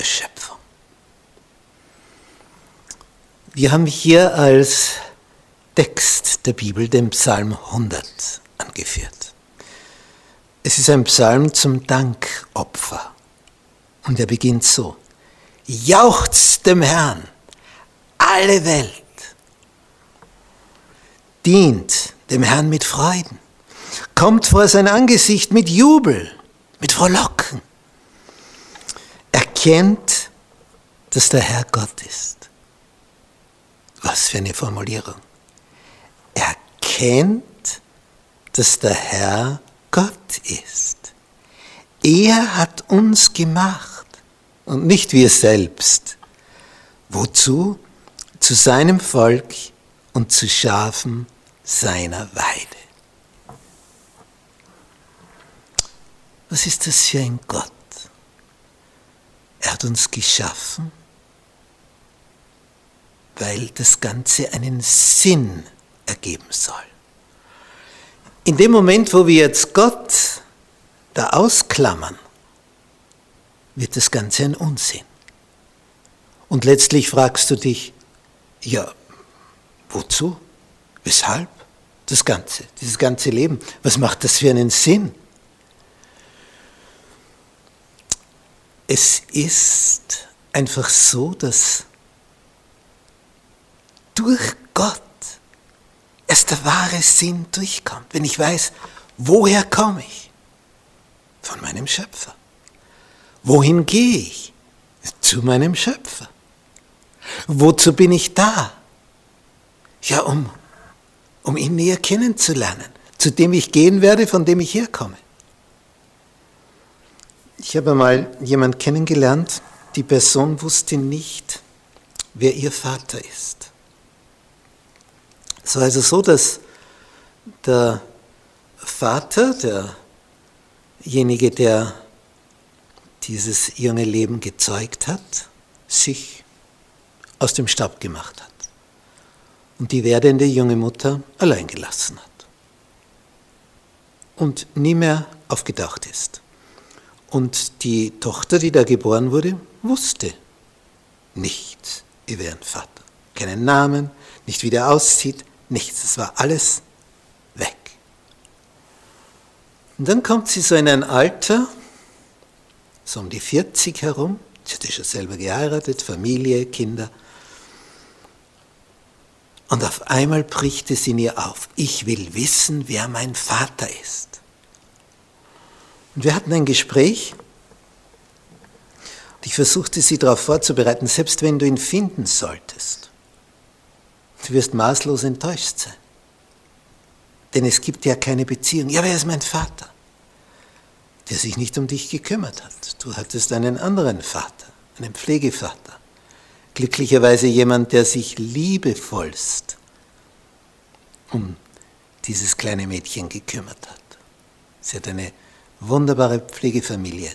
der Schöpfung. Wir haben hier als Text der Bibel den Psalm 100 angeführt. Es ist ein Psalm zum Dankopfer. Und er beginnt so. Jauchzt dem Herrn, alle Welt. Dient dem Herrn mit Freuden. Kommt vor sein Angesicht mit Jubel, mit Frohlocken. Erkennt, dass der Herr Gott ist. Was für eine Formulierung. Erkennt, dass der Herr Gott ist. Er hat uns gemacht und nicht wir selbst. Wozu? Zu seinem Volk und zu Schafen seiner Weide. Was ist das für ein Gott? Hat uns geschaffen, weil das Ganze einen Sinn ergeben soll. In dem Moment, wo wir jetzt Gott da ausklammern, wird das Ganze ein Unsinn. Und letztlich fragst du dich, ja, wozu? Weshalb? Das Ganze, dieses ganze Leben. Was macht das für einen Sinn? Es ist einfach so, dass durch Gott erst der wahre Sinn durchkommt. Wenn ich weiß, woher komme ich? Von meinem Schöpfer. Wohin gehe ich? Zu meinem Schöpfer. Wozu bin ich da? Ja, um, um ihn näher kennenzulernen, zu dem ich gehen werde, von dem ich herkomme. Ich habe mal jemanden kennengelernt, die Person wusste nicht, wer ihr Vater ist. Es war also so, dass der Vater, derjenige, der dieses junge Leben gezeugt hat, sich aus dem Staub gemacht hat und die werdende junge Mutter allein gelassen hat und nie mehr aufgedacht ist. Und die Tochter, die da geboren wurde, wusste nichts über ihren Vater. Keinen Namen, nicht wie der aussieht, nichts. Es war alles weg. Und dann kommt sie so in ein Alter, so um die 40 herum. Sie hatte schon selber geheiratet, Familie, Kinder. Und auf einmal bricht es in ihr auf. Ich will wissen, wer mein Vater ist. Und wir hatten ein Gespräch und ich versuchte sie darauf vorzubereiten, selbst wenn du ihn finden solltest, du wirst maßlos enttäuscht sein. Denn es gibt ja keine Beziehung. Ja, wer ist mein Vater? Der sich nicht um dich gekümmert hat. Du hattest einen anderen Vater, einen Pflegevater. Glücklicherweise jemand, der sich liebevollst um dieses kleine Mädchen gekümmert hat. Sie hat eine wunderbare Pflegefamilie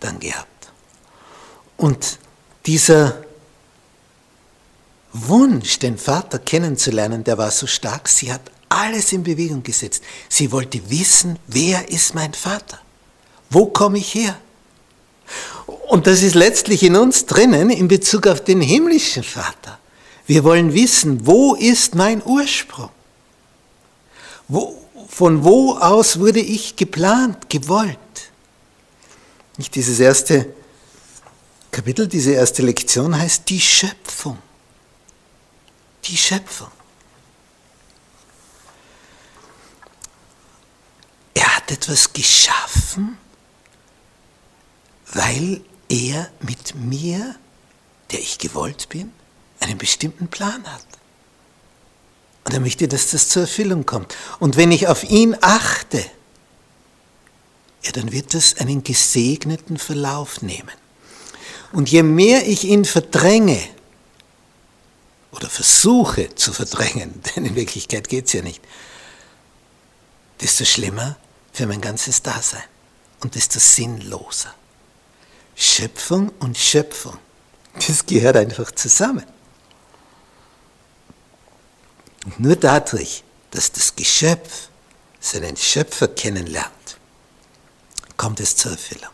dann gehabt. Und dieser Wunsch, den Vater kennenzulernen, der war so stark, sie hat alles in Bewegung gesetzt. Sie wollte wissen, wer ist mein Vater? Wo komme ich her? Und das ist letztlich in uns drinnen in Bezug auf den himmlischen Vater. Wir wollen wissen, wo ist mein Ursprung? Wo, von wo aus wurde ich geplant, gewollt? Nicht dieses erste Kapitel, diese erste Lektion heißt die Schöpfung. Die Schöpfung. Er hat etwas geschaffen, weil er mit mir, der ich gewollt bin, einen bestimmten Plan hat. Und er möchte, dass das zur Erfüllung kommt. Und wenn ich auf ihn achte, ja, dann wird das einen gesegneten Verlauf nehmen. Und je mehr ich ihn verdränge oder versuche zu verdrängen, denn in Wirklichkeit geht es ja nicht, desto schlimmer für mein ganzes Dasein und desto sinnloser. Schöpfung und Schöpfung, das gehört einfach zusammen. Und nur dadurch, dass das Geschöpf seinen Schöpfer kennenlernt, kommt es zur Erfüllung.